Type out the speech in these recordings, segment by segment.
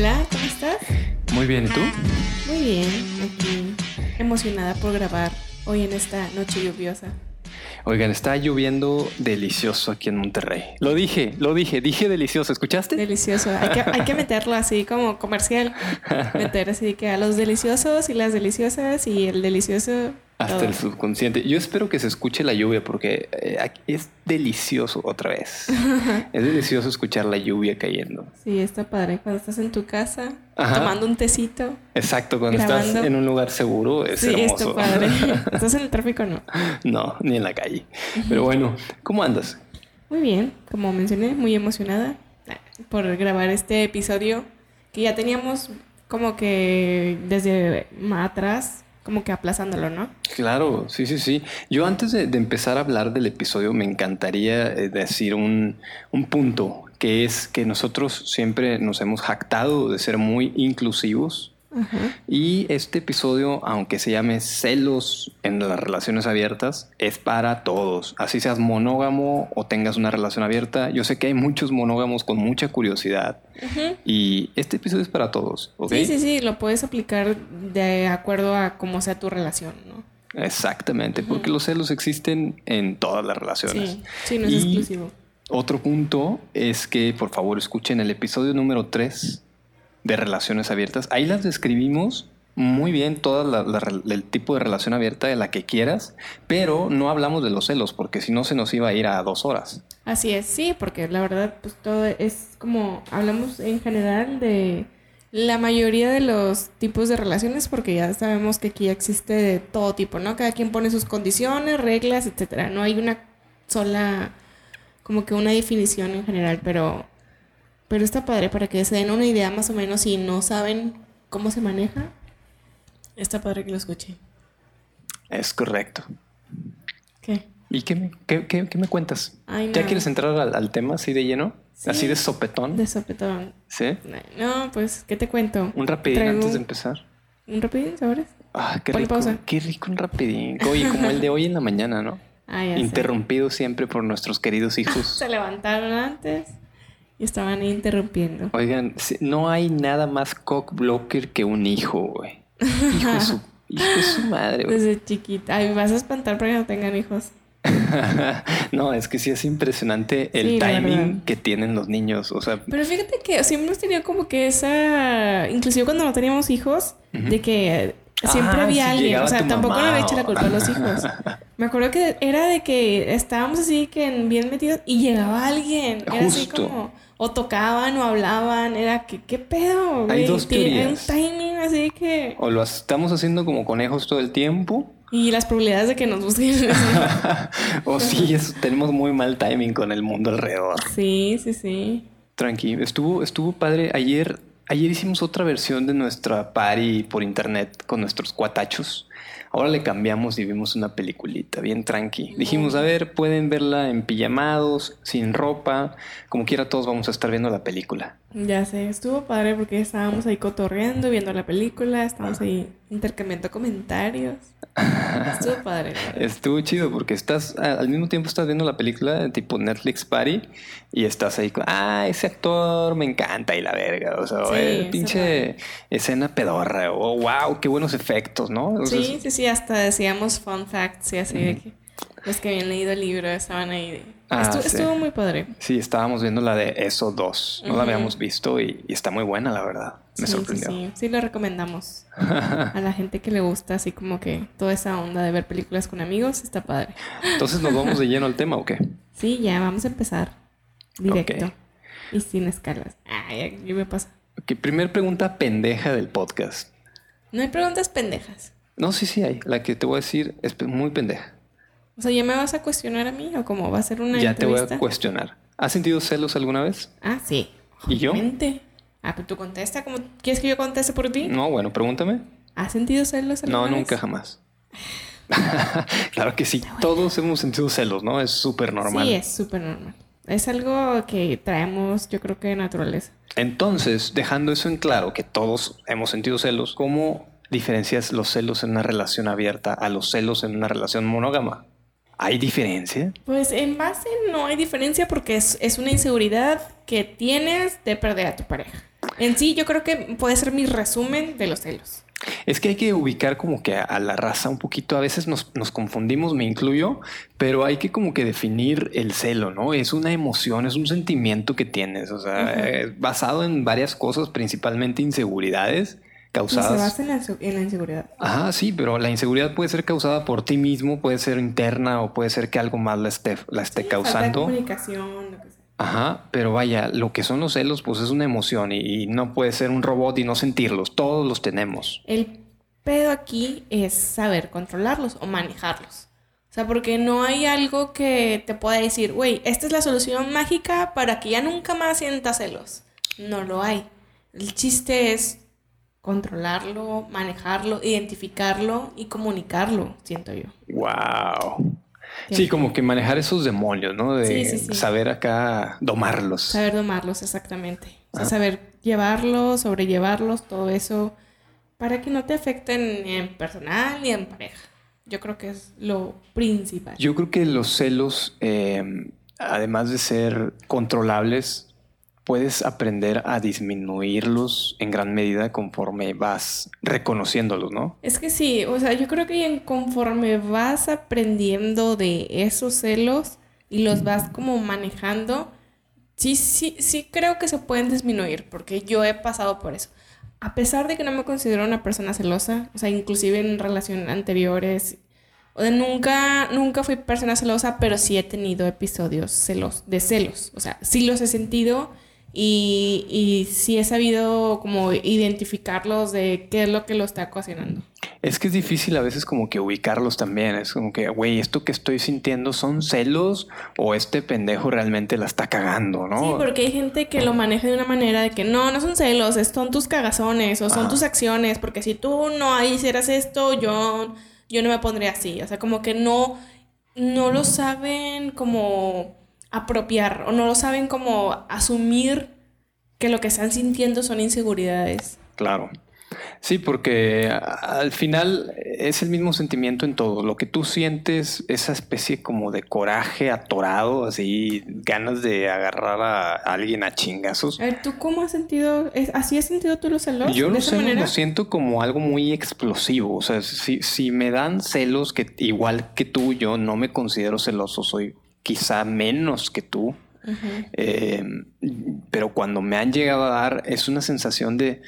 Hola, ¿cómo estás? Muy bien, ¿y tú? Muy bien, aquí emocionada por grabar hoy en esta noche lluviosa. Oigan, está lloviendo delicioso aquí en Monterrey. Lo dije, lo dije, dije delicioso, ¿escuchaste? Delicioso. Hay que, hay que meterlo así como comercial. Meter así que a los deliciosos y las deliciosas y el delicioso. Hasta todo. el subconsciente. Yo espero que se escuche la lluvia porque eh, es delicioso otra vez. es delicioso escuchar la lluvia cayendo. Sí, está padre. Cuando estás en tu casa Ajá. tomando un tecito. Exacto, cuando estás en un lugar seguro es sí, hermoso. está padre. ¿Estás en el tráfico no? no, ni en la calle. Pero bueno, ¿cómo andas? Muy bien, como mencioné, muy emocionada por grabar este episodio que ya teníamos como que desde más atrás, como que aplazándolo, ¿no? Claro, sí, sí, sí. Yo antes de, de empezar a hablar del episodio me encantaría eh, decir un, un punto, que es que nosotros siempre nos hemos jactado de ser muy inclusivos Y este episodio, aunque se llame celos en las relaciones abiertas, es para todos. Así seas monógamo o tengas una relación abierta. Yo sé que hay muchos monógamos con mucha curiosidad y este episodio es para todos. Sí, sí, sí, lo puedes aplicar de acuerdo a cómo sea tu relación, ¿no? Exactamente, porque los celos existen en todas las relaciones. Sí, sí, no es Y exclusivo. Otro punto es que por favor escuchen el episodio número 3 de Relaciones Abiertas. Ahí las describimos muy bien, todo el tipo de relación abierta de la que quieras, pero no hablamos de los celos porque si no se nos iba a ir a dos horas. Así es, sí, porque la verdad, pues todo es como, hablamos en general de la mayoría de los tipos de relaciones, porque ya sabemos que aquí existe todo tipo, ¿no? Cada quien pone sus condiciones, reglas, etcétera. No hay una sola, como que una definición en general, pero, pero está padre para que se den una idea más o menos si no saben cómo se maneja. Está padre que lo escuchen. Es correcto. ¿Qué? ¿Y qué me, qué- qué- qué me cuentas? Ay, ¿Ya quieres entrar al, al tema así de lleno? Sí. ¿Así de sopetón? De sopetón. ¿Sí? No, pues, ¿qué te cuento? Un rapidín antes de empezar. ¿Un rapidín, sabores? Ah, qué Ponle rico. pausa. Qué rico un rapidín. Oye, como el de hoy en la mañana, ¿no? Ah, sé. Interrumpido siempre por nuestros queridos hijos. Se levantaron antes y estaban interrumpiendo. Oigan, no hay nada más cock blocker que un hijo, güey. Hijo de su, hijo de su madre, güey. Desde chiquita. Ay, me vas a espantar para que no tengan hijos. no, es que sí es impresionante el Sí, la timing que tienen los niños. O sea, Pero fíjate que siempre hemos tenido como que esa. Inclusive cuando no teníamos hijos, de que siempre Ah, había alguien. O sea, tampoco le eché la o- culpa a los hijos. Me acuerdo que era de que estábamos así que en- bien metidos y llegaba alguien. Era así Justo. como. O tocaban o hablaban. Era que, ¿qué pedo? Hay dos un teorías. timing así que. o lo estamos haciendo como conejos todo el tiempo. Y las probabilidades de que nos busquen. o sí, eso- tenemos muy mal timing con el mundo alrededor. sí, sí, sí. Tranqui, estuvo, estuvo padre. Ayer, ayer hicimos otra versión de nuestra party por internet con nuestros cuatachos. Ahora le cambiamos y vimos una peliculita bien tranqui. Dijimos, a ver, pueden verla en pijamados, sin ropa, como quiera todos vamos a estar viendo la película. Ya sé, estuvo padre porque estábamos ahí cotorreando, viendo la película, estábamos ahí intercambiando comentarios. Estuvo padre. verdad. Estuvo chido porque estás al mismo tiempo estás viendo la película tipo Netflix Party y estás ahí con, ah, ese actor me encanta y la verga, o sea, Sí, está pinche escena pedorra, o wow, qué buenos efectos, ¿no? Sí, sí, sí, hasta decíamos fun facts y así de que los que habían leído el libro estaban ahí. de- Ah, sí. Estuvo muy padre. Sí, estábamos viendo la de Eso 2. No la habíamos visto y, y está muy buena, la verdad. Me Sí, sorprendió. Sí, sí, sí, lo recomendamos a la gente que le gusta así como que toda esa onda de ver películas con amigos, está padre. Entonces, ¿nos vamos de lleno al tema o qué? Sí, ya vamos a empezar directo y sin escalas. Ay, ¿qué me pasa? Ok, primer pregunta pendeja del podcast. No hay preguntas pendejas. No, sí, sí hay. La que te voy a decir es muy pendeja. O sea, ¿ya me vas a cuestionar a mí o cómo va a ser una ya te voy a cuestionar. ¿Has sentido celos alguna vez? Ah, sí. ¿Y yo? Obviamente. Ah, pero tú contesta. ¿Cómo quieres que yo conteste por ti? No, bueno, pregúntame. ¿Has sentido celos alguna No, vez? nunca jamás. claro que sí. Todos hemos sentido celos, ¿no? Es súper normal. Sí, es súper normal. Es algo que traemos, yo creo que de naturaleza. Entonces, dejando eso en claro, que todos hemos sentido celos, ¿cómo diferencias los celos en una relación abierta a los celos en una relación monógama? ¿Hay diferencia? Pues en base no hay diferencia porque es, es una inseguridad que tienes de perder a tu pareja. En sí, yo creo que puede ser mi resumen de los celos. Es que hay que ubicar como que a, la raza un poquito. A veces nos, confundimos, me incluyo, pero hay que como que definir el celo, ¿no? Es una emoción, es un sentimiento que tienes, o sea, eh, basado en varias cosas, principalmente inseguridades causadas. se basa en la, inseguridad. Ajá, sí, pero la inseguridad puede ser causada por ti mismo, puede ser interna o puede ser que algo más la esté, la esté causando. comunicación, lo que sea. Ajá, pero vaya, lo que son los celos, pues es una emoción y, no puede ser un robot y no sentirlos. Todos los tenemos. El pedo aquí es saber controlarlos o manejarlos. O sea, porque no hay algo que te pueda decir, güey, esta es la solución mágica para que ya nunca más sientas celos. No lo hay. El chiste es controlarlo, manejarlo, identificarlo y comunicarlo, siento yo. Wow. Sí, como que manejar esos demonios, ¿no? De saber acá domarlos. Saber domarlos, exactamente. O sea, saber llevarlos, sobrellevarlos, todo eso, para que no te afecten ni en personal ni en pareja. Yo creo que es lo principal. Yo creo que los celos, eh, además de ser controlables, puedes aprender a disminuirlos en gran medida conforme vas reconociéndolos, ¿no? Es que sí, o sea, yo creo que conforme vas aprendiendo de esos celos y los vas como manejando, sí, sí, sí creo que se pueden disminuir, porque yo he pasado por eso. A pesar de que no me considero una persona celosa, o sea, inclusive en relaciones anteriores, o de nunca, nunca fui persona celosa, pero sí he tenido episodios celos, de celos. O sea, sí los he sentido y, y sí he sabido como identificarlos de qué es lo que lo está ocasionando. Es que es difícil a veces como que ubicarlos también. Es como que, güey, esto que estoy sintiendo son celos o este pendejo realmente la está cagando, ¿no? Sí, porque hay gente que lo maneja de una manera de que no, no son celos, son tus cagazones o son tus acciones, porque si tú no hicieras esto, yo, yo no me pondría así. O sea, como que no, no lo saben como apropiar o no lo saben como asumir que lo que están sintiendo son inseguridades. Claro. Sí, porque al final es el mismo sentimiento en todo. Lo que tú sientes, esa especie como de coraje atorado, así, ganas de agarrar a alguien a chingazos. A ver, ¿tú cómo has sentido? ¿Así has sentido tú los celos? Yo lo, sé, lo siento como algo muy explosivo. O sea, si, si me dan celos que igual que tú, yo no me considero celoso, soy quizá menos que tú. Eh, pero cuando me han llegado a dar es una sensación de,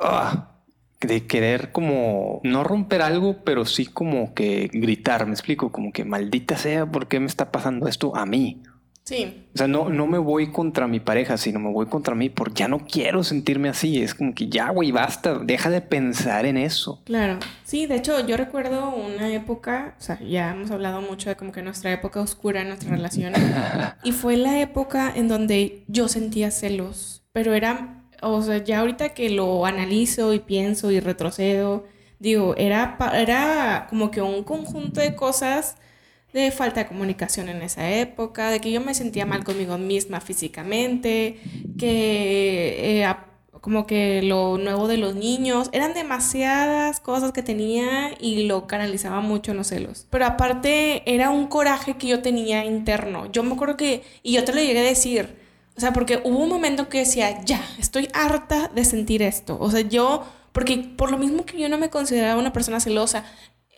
ah, de querer como no romper algo, pero sí como que gritar, me explico, como que maldita sea, ¿por qué me está pasando esto a mí? Sí. O sea, no, no me voy contra mi pareja, sino me voy contra mí porque ya no quiero sentirme así. Es como que ya, güey, basta, deja de pensar en eso. Claro. Sí, de hecho, yo recuerdo una época, o sea, ya hemos hablado mucho de como que nuestra época oscura en nuestra relación. y fue la época en donde yo sentía celos, pero era, o sea, ya ahorita que lo analizo y pienso y retrocedo, digo, era, era como que un conjunto de cosas de falta de comunicación en esa época, de que yo me sentía mal conmigo misma físicamente, que eh, como que lo nuevo de los niños, eran demasiadas cosas que tenía y lo canalizaba mucho en los celos. Pero aparte era un coraje que yo tenía interno. Yo me acuerdo que, y yo te lo llegué a decir, o sea, porque hubo un momento que decía, ya, estoy harta de sentir esto. O sea, yo, porque por lo mismo que yo no me consideraba una persona celosa,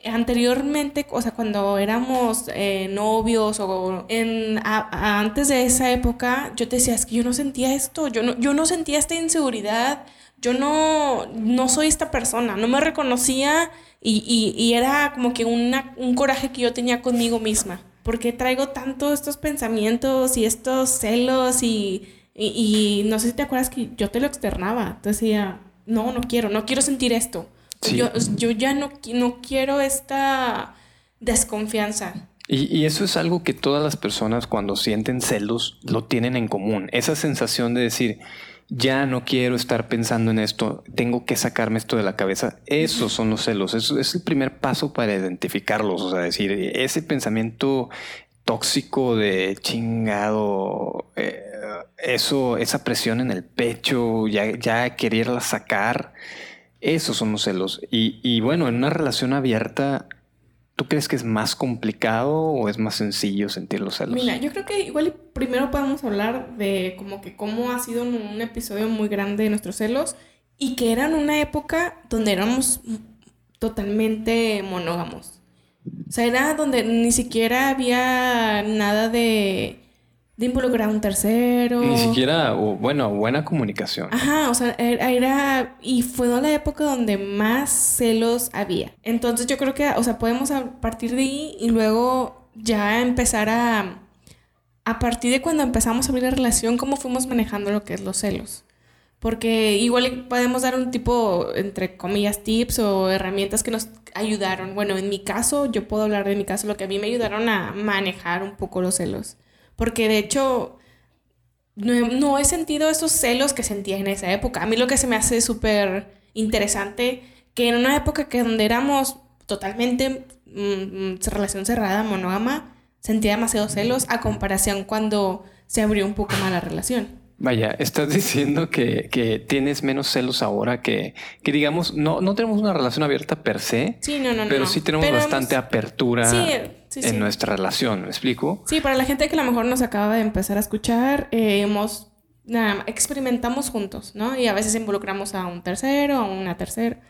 anteriormente, o sea, cuando éramos eh, novios o en, antes de esa época, yo te decía, es que yo no sentía esto, yo no, yo no sentía esta inseguridad, yo no, no soy esta persona, no me reconocía y, y, era como que una, un coraje que yo tenía conmigo misma, porque traigo tanto estos pensamientos y estos celos y, y, no sé si te acuerdas que yo te lo externaba, te decía, no, no quiero, no quiero sentir esto. Yo, yo, ya no, no quiero esta desconfianza. Y, eso es algo que todas las personas cuando sienten celos lo tienen en común. Esa sensación de decir, ya no quiero estar pensando en esto, tengo que sacarme esto de la cabeza. Esos son los celos. Eso es el primer paso para identificarlos. O sea, decir, ese pensamiento tóxico de chingado, eh, eso, esa presión en el pecho, ya, ya quererla sacar esos son los celos. Y, bueno, en una relación abierta ¿Tú crees que es más complicado o es más sencillo sentir los celos? Mira, yo creo que igual primero podemos hablar de como que cómo ha sido un episodio muy grande de nuestros celos y que era en una época donde éramos totalmente monógamos. O sea, era donde ni siquiera había nada de, de involucrar a un tercero. Ni siquiera, o, bueno, buena comunicación. Ajá, o sea, era, y fue la época donde más celos había. Entonces yo creo que, o sea, podemos a partir de ahí y luego ya empezar a, a partir de cuando empezamos a abrir la relación, cómo fuimos manejando lo que es los celos. Porque igual podemos dar un tipo, entre comillas, tips o herramientas que nos ayudaron. Bueno, en mi caso, yo puedo hablar de mi caso, lo que a mí me ayudaron a manejar un poco los celos. Porque de hecho, no, he sentido esos celos que sentía en esa época. A mí lo que se me hace súper interesante, que en una época que donde éramos totalmente mm, mm, relación cerrada, monógama, sentía demasiados celos a comparación cuando se abrió un poco más la relación. Vaya, estás diciendo que, que, tienes menos celos ahora que, que digamos, no, no tenemos una relación abierta per se, sí, no, no, pero no. sí tenemos bastante apertura en nuestra relación, ¿me explico? Sí, para la gente que a lo mejor nos acaba de empezar a escuchar, eh, hemos, nada, experimentamos juntos, ¿no? Y a veces involucramos a un tercero, a una tercera.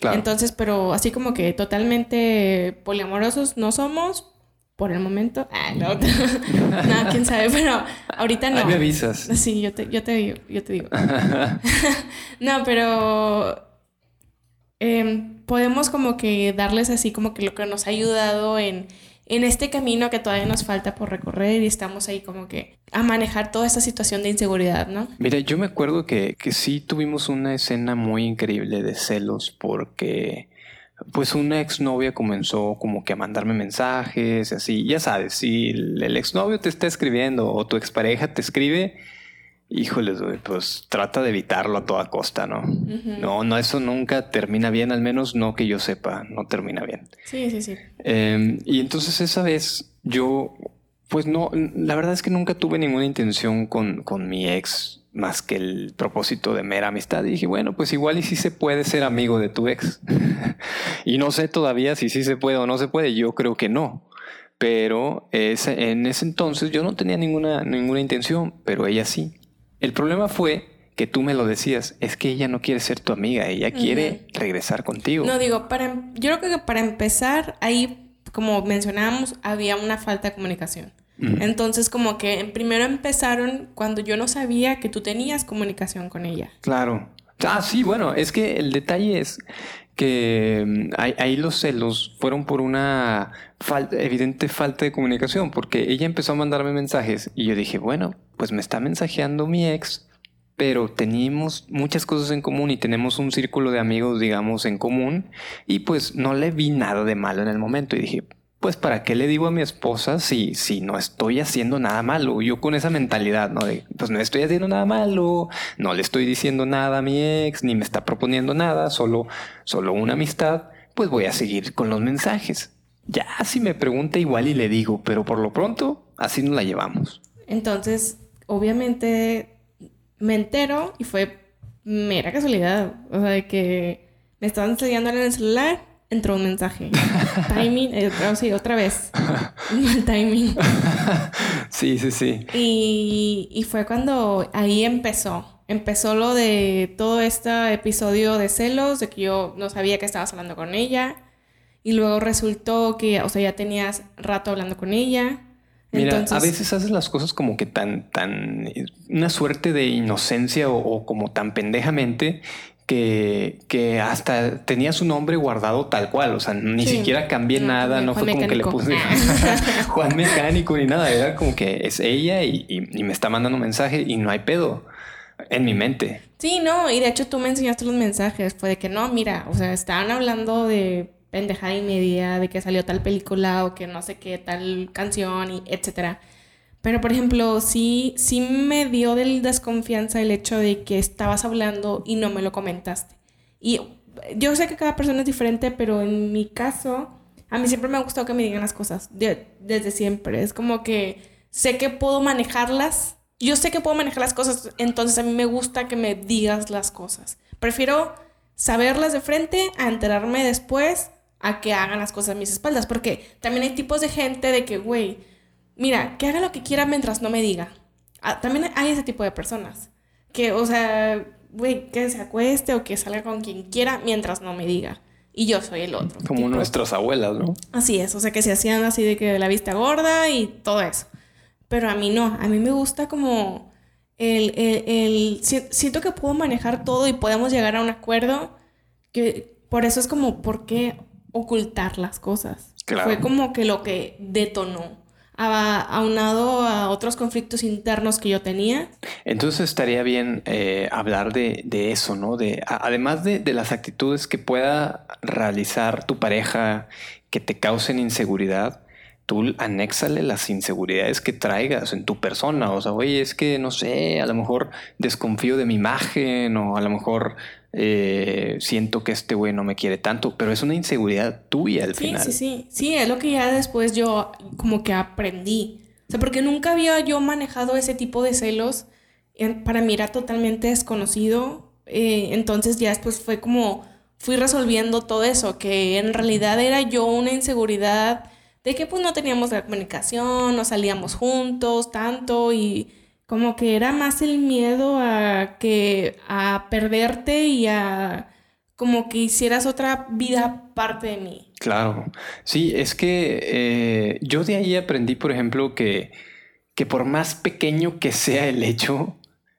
Claro. Entonces, pero así como que totalmente poliamorosos no somos, por el momento. Ah, no. no, quién sabe, pero ahorita no. me avisas. Sí, yo te, yo te digo, yo te digo. no, pero em, podemos como que darles así como que lo que nos ha ayudado en, en este camino que todavía nos falta por recorrer y estamos ahí como que a manejar toda esta situación de inseguridad, ¿no? Mira, yo me acuerdo que, que sí tuvimos una escena muy increíble de celos porque pues una exnovia comenzó como que a mandarme mensajes, así, ya sabes, si el exnovio te está escribiendo o tu expareja te escribe, híjoles, pues trata de evitarlo a toda costa, ¿no? No, no, eso nunca termina bien, al menos no que yo sepa, no termina bien. Sí, sí, sí. Em, y entonces esa vez yo, pues no, la verdad es que nunca tuve ninguna intención con, con mi ex más que el propósito de mera amistad. Y dije, bueno, pues igual y si se puede ser amigo de tu ex. y no sé todavía si sí se puede o no se puede. Yo creo que no. Pero ese, en ese entonces yo no tenía ninguna, ninguna intención, pero ella sí. El problema fue que tú me lo decías, es que ella no quiere ser tu amiga, ella quiere regresar contigo. No, digo, para, yo creo que para empezar, ahí, como mencionábamos, había una falta de comunicación. Entonces, como que primero empezaron cuando yo no sabía que tú tenías comunicación con ella. Claro. Ah, sí, bueno, es que el detalle es que mm, ahí, los celos fueron por una evidente falta de comunicación, porque ella empezó a mandarme mensajes y yo dije, bueno, pues me está mensajeando mi ex, pero teníamos muchas cosas en común y tenemos un círculo de amigos, digamos, en común, y pues no le vi nada de malo en el momento y dije, pues para qué le digo a mi esposa si, si no estoy haciendo nada malo. Yo con esa mentalidad, ¿no? De, pues no estoy haciendo nada malo, no le estoy diciendo nada a mi ex, ni me está proponiendo nada, solo, solo una amistad, pues voy a seguir con los mensajes. Ya si me pregunta igual y le digo, pero por lo pronto así nos la llevamos. Entonces, obviamente me entero y fue mera casualidad, o sea, de que me estaban enseñando en el celular entró un mensaje. timing, eh, sí, otra vez. Mal timing. sí, sí, sí. Y, y, fue cuando ahí empezó. Empezó lo de todo este episodio de celos, de que yo no sabía que estabas hablando con ella. Y luego resultó que, o sea, ya tenías rato hablando con ella. Mira, a veces haces las cosas como que tan, tan, una suerte de inocencia o, o como tan pendejamente que, que, hasta tenía su nombre guardado tal cual, o sea, ni siquiera cambié nada, no fue como que le puse Juan Mecánico ni nada, era como que es ella y, y, me está mandando un mensaje y no hay pedo en mi mente. Sí, no, y de hecho tú me enseñaste los mensajes, fue de que no, mira, o sea, estaban hablando de pendejada y media, de que salió tal película o que no sé qué, tal canción, y etcétera. Pero, por ejemplo, sí, sí me dio del desconfianza el hecho de que estabas hablando y no me lo comentaste. Y yo sé que cada persona es diferente, pero en mi caso, a mí siempre me ha gustado que me digan las cosas, desde siempre. Es como que sé que puedo manejarlas. Yo sé que puedo manejar las cosas, entonces a mí me gusta que me digas las cosas. Prefiero saberlas de frente a enterarme después a que hagan las cosas a mis espaldas. Porque también hay tipos de gente de que, güey, mira, que haga lo que quiera mientras no me diga. Ah, también hay ese tipo de personas. Que, o sea, güey, que se acueste o que salga con quien quiera mientras no me diga. Y yo soy el otro. Como nuestras abuelas, ¿no? Así es, o sea, que se hacían así de que la vista gorda y todo eso. Pero a mí no, a mí me gusta como el, el, siento que puedo manejar todo y podemos llegar a un acuerdo que por eso es como, ¿por qué ocultar las cosas? Fue como que lo que detonó aunado a otros conflictos internos que yo tenía. Entonces estaría bien eh, hablar de, eso, ¿no? De, además de, las actitudes que pueda realizar tu pareja que te causen inseguridad, tú anéxale las inseguridades que traigas en tu persona. O sea, oye, es que no sé, a lo mejor desconfío de mi imagen o a lo mejor eh, siento que este güey no me quiere tanto, pero es una inseguridad tuya al final. Sí, sí, sí. Sí, es lo que ya después yo como que aprendí. O sea, porque nunca había yo manejado ese tipo de celos. Para mí era totalmente desconocido. Eh, entonces ya después fue como fui resolviendo todo eso, que en realidad era yo una inseguridad de que pues no teníamos la comunicación, no salíamos juntos tanto y como que era más el miedo a que a perderte y a como que hicieras otra vida parte de mí. Claro, sí, es que eh, yo de ahí aprendí, por ejemplo, que, que por más pequeño que sea el hecho,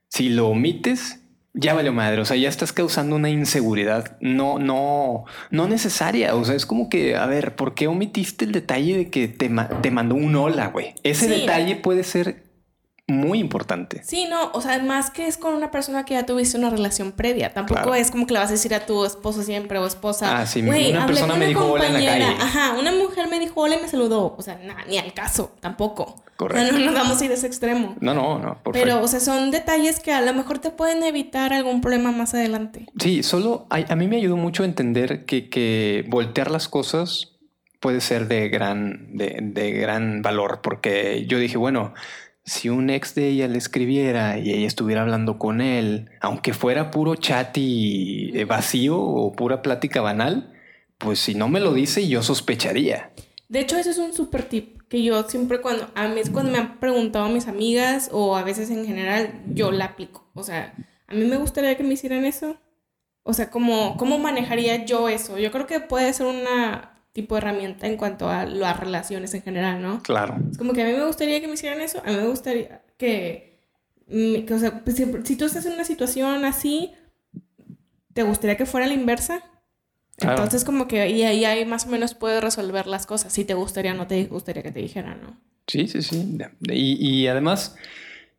si lo omites, ya vale madre, o sea, ya estás causando una inseguridad no, no, no necesaria, o sea, es como que, a ver, ¿por qué omitiste el detalle de que te, te mandó un hola, güey? Ese detalle puede ser muy importante. Sí, no, o sea, más que es con una persona que ya tuviste una relación previa. Tampoco es como que le vas a decir a tu esposo siempre o esposa. Ah, sí, una persona me dijo hola en la calle. Ajá, una mujer me dijo hola y me saludó. O sea, ni al caso, tampoco. Correcto. no nos vamos a ir a ese extremo. No, no, no. Pero, o sea, son detalles que a lo mejor te pueden evitar algún problema más adelante. Sí, solo a, mí me ayudó mucho a entender que, que voltear las cosas puede ser de gran, de, de gran valor, porque yo dije, bueno, si un ex de ella le escribiera y ella estuviera hablando con él, aunque fuera puro chat y eh, vacío o pura plática banal, pues si no me lo dice yo sospecharía. De hecho, ese es un super tip que yo siempre cuando a mí es cuando me han preguntado mis amigas o a veces en general yo la aplico. O sea, a mí me gustaría que me hicieran eso. O sea, ¿cómo, cómo manejaría yo eso? Yo creo que puede ser una tipo de herramienta en cuanto a las relaciones en general, ¿no? Claro. Es como que a mí me gustaría que me hicieran eso, a mí me gustaría que, mm, o sea, pues, si, tú estás en una situación así, ¿te gustaría que fuera la inversa? Entonces como que y ahí, ahí más o menos puedes resolver las cosas, si te gustaría o no te gustaría que te dijeran, ¿no? Sí, sí, sí. Y, y además...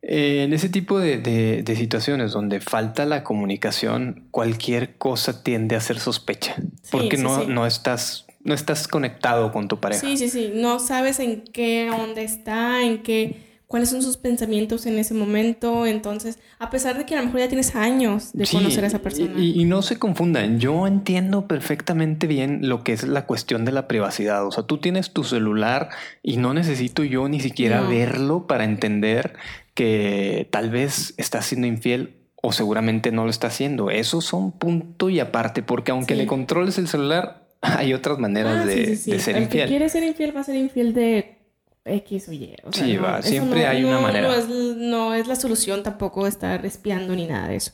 Eh, en ese tipo de, de, situaciones donde falta la comunicación, cualquier cosa tiende a ser sospecha, porque no, no estás no estás conectado con tu pareja. Sí, sí, sí. No sabes en qué onda está, en qué, cuáles son sus pensamientos en ese momento. Entonces, a pesar de que a lo mejor ya tienes años de conocer a esa persona. Y, y, no se confundan. Yo entiendo perfectamente bien lo que es la cuestión de la privacidad. O sea, tú tienes tu celular y no necesito yo ni siquiera verlo para entender que tal vez estás siendo infiel o seguramente no lo está haciendo. Eso son punto y aparte, porque aunque le controles el celular, hay otras maneras ah, de, ser infiel. que quiere ser infiel va a ser infiel de X o Y. sí, va, siempre hay una manera. No es, la solución tampoco estar espiando ni nada de eso.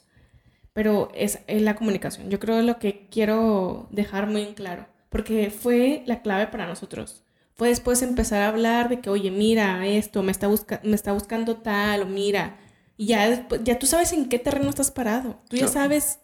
Pero es, la comunicación. Yo creo lo que quiero dejar muy en claro. Porque fue la clave para nosotros. Fue después empezar a hablar de que, oye, mira esto, me está, me está buscando tal, o mira. Y ya, ya tú sabes en qué terreno estás parado. Tú ya sabes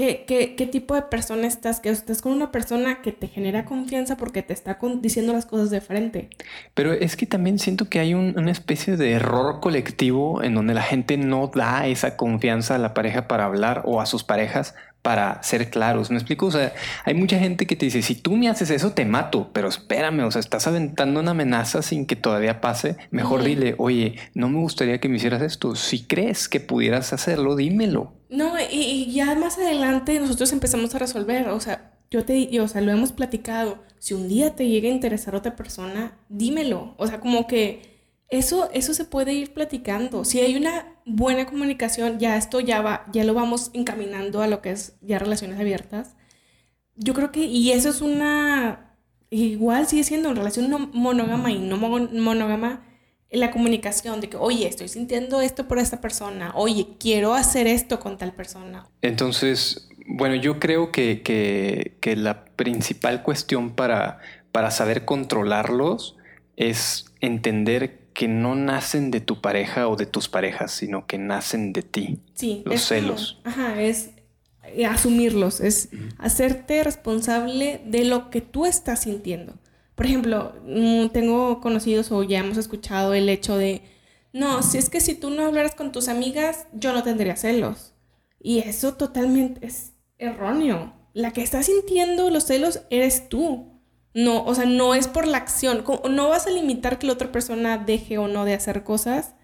¿Qué, qué, qué tipo de persona estás? Que estás con una persona que te genera confianza porque te está diciendo las cosas de frente. Pero es que también siento que hay una especie de error colectivo en donde la gente no da esa confianza a la pareja para hablar o a sus parejas para ser claros. ¿Me explico? O sea, hay mucha gente que te dice, si tú me haces eso, te mato, pero espérame, o sea, estás aventando una amenaza sin que todavía pase. Mejor dile, oye, no me gustaría que me hicieras esto. Si crees que pudieras hacerlo, dímelo. No, y, ya más adelante nosotros empezamos a resolver, o sea, yo te, o sea, lo hemos platicado. Si un día te llega a interesar otra persona, dímelo. O sea, como que eso, eso se puede ir platicando. Si hay una buena comunicación, ya esto ya va, ya lo vamos encaminando a lo que es ya relaciones abiertas. yo creo que, y eso es una, igual sigue siendo en relación no monógama y no monógama, la comunicación de que, oye, estoy sintiendo esto por esta persona, oye, quiero hacer esto con tal persona. Entonces, bueno, yo creo que, que, la principal cuestión para, para saber controlarlos es entender que no nacen de tu pareja o de tus parejas, sino que nacen de ti. Sí. Los celos. ajá, es eh, asumirlos, es hacerte responsable de lo que tú estás sintiendo. Por ejemplo, mm, tengo conocidos o ya hemos escuchado el hecho de, no, si es que si tú no hablaras con tus amigas, yo no tendría celos. Y eso totalmente es erróneo. La que está sintiendo los celos eres tú. No, o sea, no es por la acción. No vas a limitar que la otra persona deje o no de hacer cosas.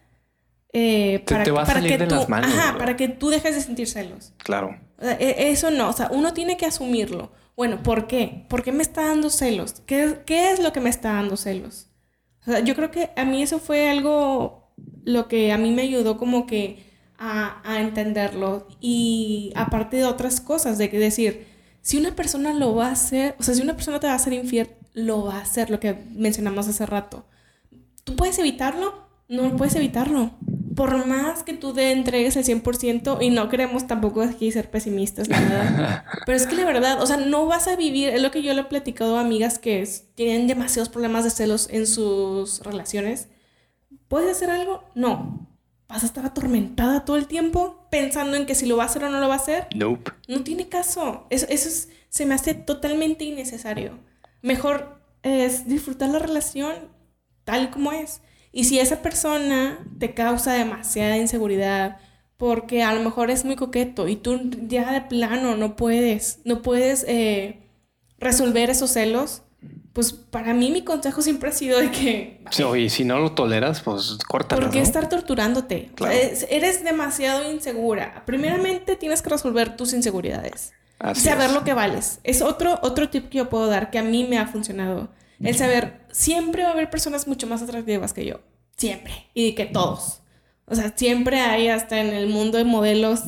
Eh, para, te va a salir de las manos. Ajá, para que tú dejes de sentir celos. Claro. E, eso no, o sea, uno tiene que asumirlo. Bueno, ¿por qué? ¿Por qué me está dando celos? ¿Qué, qué es lo que me está dando celos? O sea, yo creo que a mí eso fue algo, lo que a mí me ayudó como que a, a entenderlo. Y aparte de otras cosas, de decir, si una persona lo va a hacer, o sea, si una persona te va a hacer infiel, lo va a hacer, lo que mencionamos hace rato. ¿Tú puedes evitarlo? No puedes evitarlo. Por más que tú te entregues el 100%, y no queremos tampoco aquí ser pesimistas, la verdad. Pero es que la verdad, o sea, no vas a vivir, es lo que yo le he platicado a amigas que tienen demasiados problemas de celos en sus relaciones. ¿Puedes hacer algo? No vas a estar atormentada todo el tiempo pensando en que si lo va a hacer o no lo va a hacer. Nope. No tiene caso. Eso, eso se me hace totalmente innecesario. Mejor es disfrutar la relación tal como es. Y si esa persona te causa demasiada inseguridad porque a lo mejor es muy coqueto y tú ya de plano no puedes, no puedes eh, resolver esos celos, pues para mí mi consejo siempre ha sido de que... Sí, oye, si no lo toleras, pues córtalo, ¿Por qué estar torturándote? eres demasiado insegura. Primeramente tienes que resolver tus inseguridades. y saber lo que vales. Es otro, otro tip que yo puedo dar que a mí me ha funcionado. El saber, siempre va a haber personas mucho más atractivas que yo. Siempre. Y que todos. O sea, siempre hay, hasta en el mundo de modelos,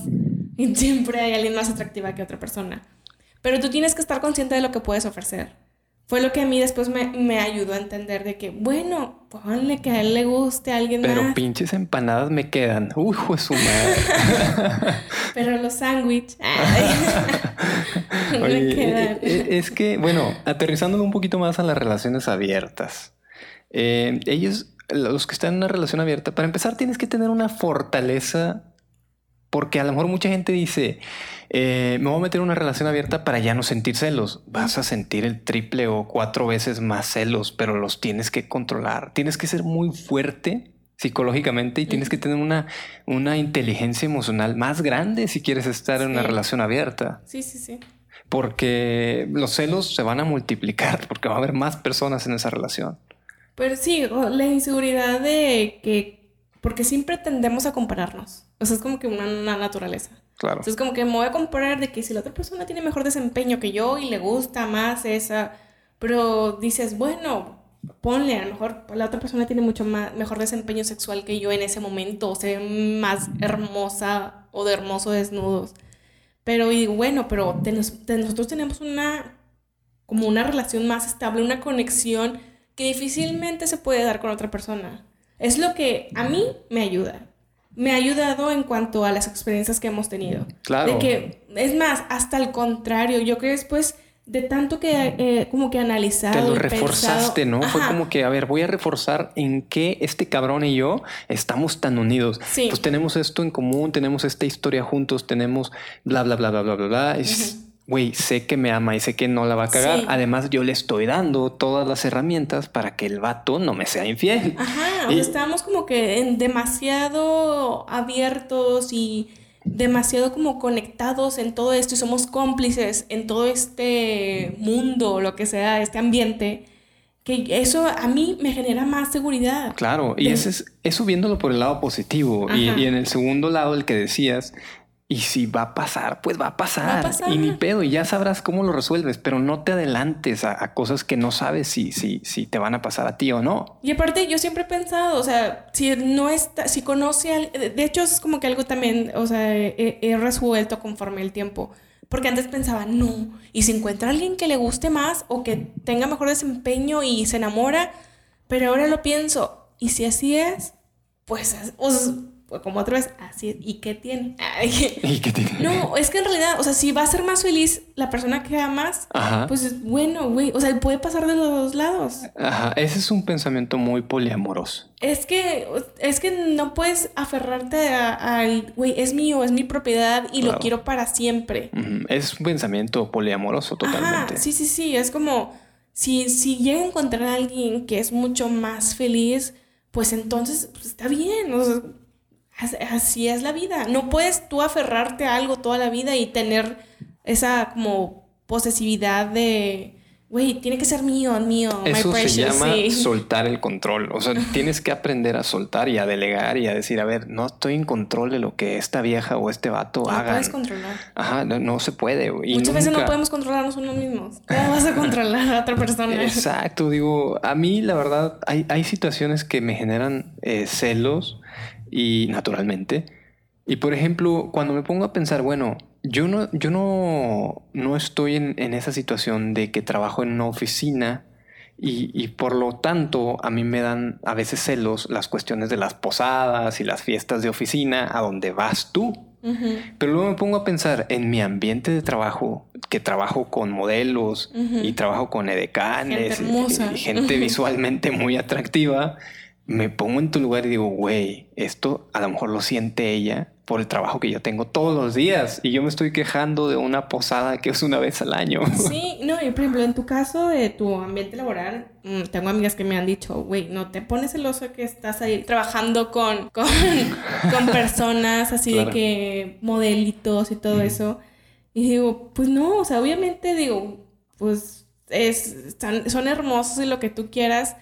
y siempre hay alguien más atractiva que otra persona. Pero tú tienes que estar consciente de lo que puedes ofrecer fue lo que a mí después me, ayudó a entender de que, bueno, ponle que a él le guste a alguien Pero pinches empanadas me quedan. Uy, su madre. Pero los sándwiches. me quedan. Eh, eh, es que, bueno, aterrizándolo un poquito más a las relaciones abiertas. Eh, ellos, los que están en una relación abierta, para empezar tienes que tener una fortaleza porque a lo mejor mucha gente dice, eh, me voy a meter en una relación abierta para ya no sentir celos. Vas a sentir el triple o cuatro veces más celos, pero los tienes que controlar. Tienes que ser muy fuerte psicológicamente y tienes que tener una, una inteligencia emocional más grande si quieres estar en una relación abierta. Sí, sí, sí. Porque los celos se van a multiplicar porque va a haber más personas en esa relación. Pero sí, la inseguridad de que, porque siempre tendemos a compararnos. O sea, es como que una, naturaleza. Claro. es como que me voy a comparar de que si la otra persona tiene mejor desempeño que yo y le gusta más esa, pero dices, bueno, ponle, a lo mejor la otra persona tiene mucho más, mejor desempeño sexual que yo en ese momento, o sea, más hermosa o de hermoso desnudos. Pero y bueno, pero nosotros tenemos una, como una relación más estable, una conexión que difícilmente se puede dar con otra persona. Es lo que a mí me ayuda me ha ayudado en cuanto a las experiencias que hemos tenido. Claro. De que, es más, hasta el contrario, yo creo que después de tanto que eh, como que analizar. Te lo reforzaste, ¿no? Fue como que, a ver, voy a reforzar en qué este cabrón y yo estamos tan unidos. Sí. Pues tenemos esto en común, tenemos esta historia juntos, tenemos bla, bla, bla, bla, bla, bla, bla güey, sé que me ama y sé que no la va a cagar. Además, yo le estoy dando todas las herramientas para que el vato no me sea infiel. Ajá, estamos como que en demasiado abiertos y demasiado como conectados en todo esto y somos cómplices en todo este mundo, lo que sea, este ambiente. Que eso a mí me genera más seguridad. Claro, y ese es, eso viéndolo por el lado positivo. Y, y, en el segundo lado, el que decías, y si va a pasar, pues va a pasar. Y ni pedo, y ya sabrás cómo lo resuelves, pero no te adelantes a, cosas que no sabes si, si, si te van a pasar a ti o no. Y aparte, yo siempre he pensado, o sea, si no está, si conoce al, de hecho es como que algo también, o sea, he, resuelto conforme el tiempo. porque antes pensaba, no, y si encuentra a alguien que le guste más o que tenga mejor desempeño y se enamora, pero ahora lo pienso, y si así es, pues, pues como otra vez, así, ¿y qué tiene? ¿Y qué tiene? No, es que en realidad, o sea, si va a ser más feliz la persona que amas, pues es bueno, güey. O sea, puede pasar de los dos lados. Ajá, ese es un pensamiento muy poliamoroso. Es que, es que no puedes aferrarte al, güey, es mío, es mi propiedad y lo quiero para siempre. Es un pensamiento poliamoroso totalmente. sí, sí, sí, es como, si, si llega a encontrar a alguien que es mucho más feliz, pues entonces pues, está bien. O sea, Así es la vida. No puedes tú aferrarte a algo toda la vida y tener esa como posesividad de, güey, tiene que ser mío, mío. Eso se llama soltar el control. O sea, tienes que aprender a soltar y a delegar y a decir, a ver, no estoy en control de lo que esta vieja o este vato no hagan. No puedes controlar. Ajá, no, se puede. Muchas veces no podemos controlarnos uno mismos. ¿Cómo vas a controlar a otra persona? Exacto, digo, a mí la verdad hay, hay situaciones que me generan eh, celos y naturalmente. Y por ejemplo, cuando me pongo a pensar, bueno, yo no, yo no, no estoy en, en esa situación de que trabajo en una oficina y, y, por lo tanto a mí me dan a veces celos las cuestiones de las posadas y las fiestas de oficina a donde vas tú. Pero luego me pongo a pensar en mi ambiente de trabajo, que trabajo con modelos y trabajo con edecanes y, gente visualmente muy atractiva me pongo en tu lugar y digo, güey, esto a lo mejor lo siente ella por el trabajo que yo tengo todos los días y yo me estoy quejando de una posada que es una vez al año. Sí, no, y por ejemplo, en tu caso de tu ambiente laboral, mm, tengo amigas que me han dicho, güey, no te pones celoso que estás ahí trabajando con, con, con personas así de que modelitos y todo eso. Y digo, pues no, o sea, obviamente digo, pues es, son hermosos y lo que tú quieras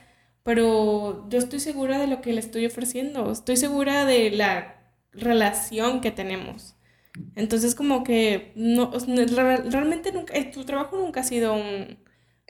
pero yo estoy segura de lo que le estoy ofreciendo, estoy segura de la relación que tenemos. Entonces como que no, realmente nunca, tu trabajo nunca ha sido un,